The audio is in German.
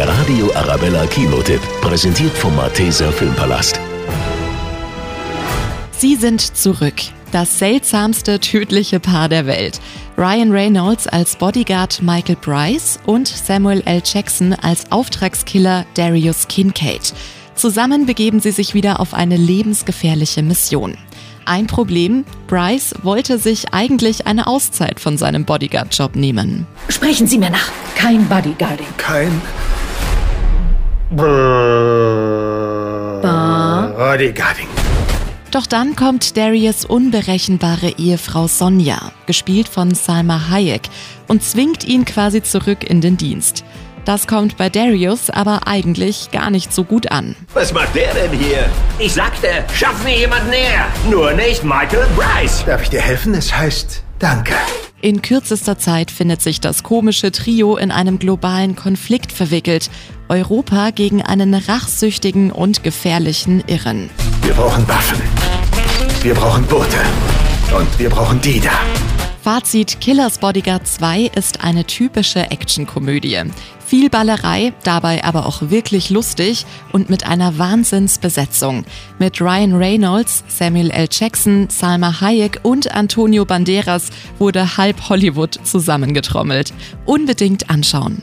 Der Radio Arabella Kinotipp, präsentiert vom Malteser Filmpalast. Sie sind zurück. Das seltsamste tödliche Paar der Welt. Ryan Reynolds als Bodyguard Michael Bryce und Samuel L. Jackson als Auftragskiller Darius Kincaid. Zusammen begeben sie sich wieder auf eine lebensgefährliche Mission. Ein Problem, Bryce wollte sich eigentlich eine Auszeit von seinem Bodyguard-Job nehmen. Sprechen Sie mir nach. Kein Bodyguarding. Kein. Bodyguarding. Doch dann kommt Darius unberechenbare Ehefrau Sonja, gespielt von Salma Hayek, und zwingt ihn quasi zurück in den Dienst. Das kommt bei Darius aber eigentlich gar nicht so gut an. Was macht der denn hier? Ich sagte, schaff mir jemand näher. Nur nicht Michael Bryce. Darf ich dir helfen? Es heißt Danke. In kürzester Zeit findet sich das komische Trio in einem globalen Konflikt verwickelt. Europa gegen einen rachsüchtigen und gefährlichen Irren. Wir brauchen Waffen. Wir brauchen Boote. Und wir brauchen die da. Fazit: Killers Bodyguard 2 ist eine typische Actionkomödie. Viel Ballerei, dabei aber auch wirklich lustig und mit einer Wahnsinnsbesetzung. Mit Ryan Reynolds, Samuel L. Jackson, Salma Hayek und Antonio Banderas wurde halb Hollywood zusammengetrommelt. Unbedingt anschauen.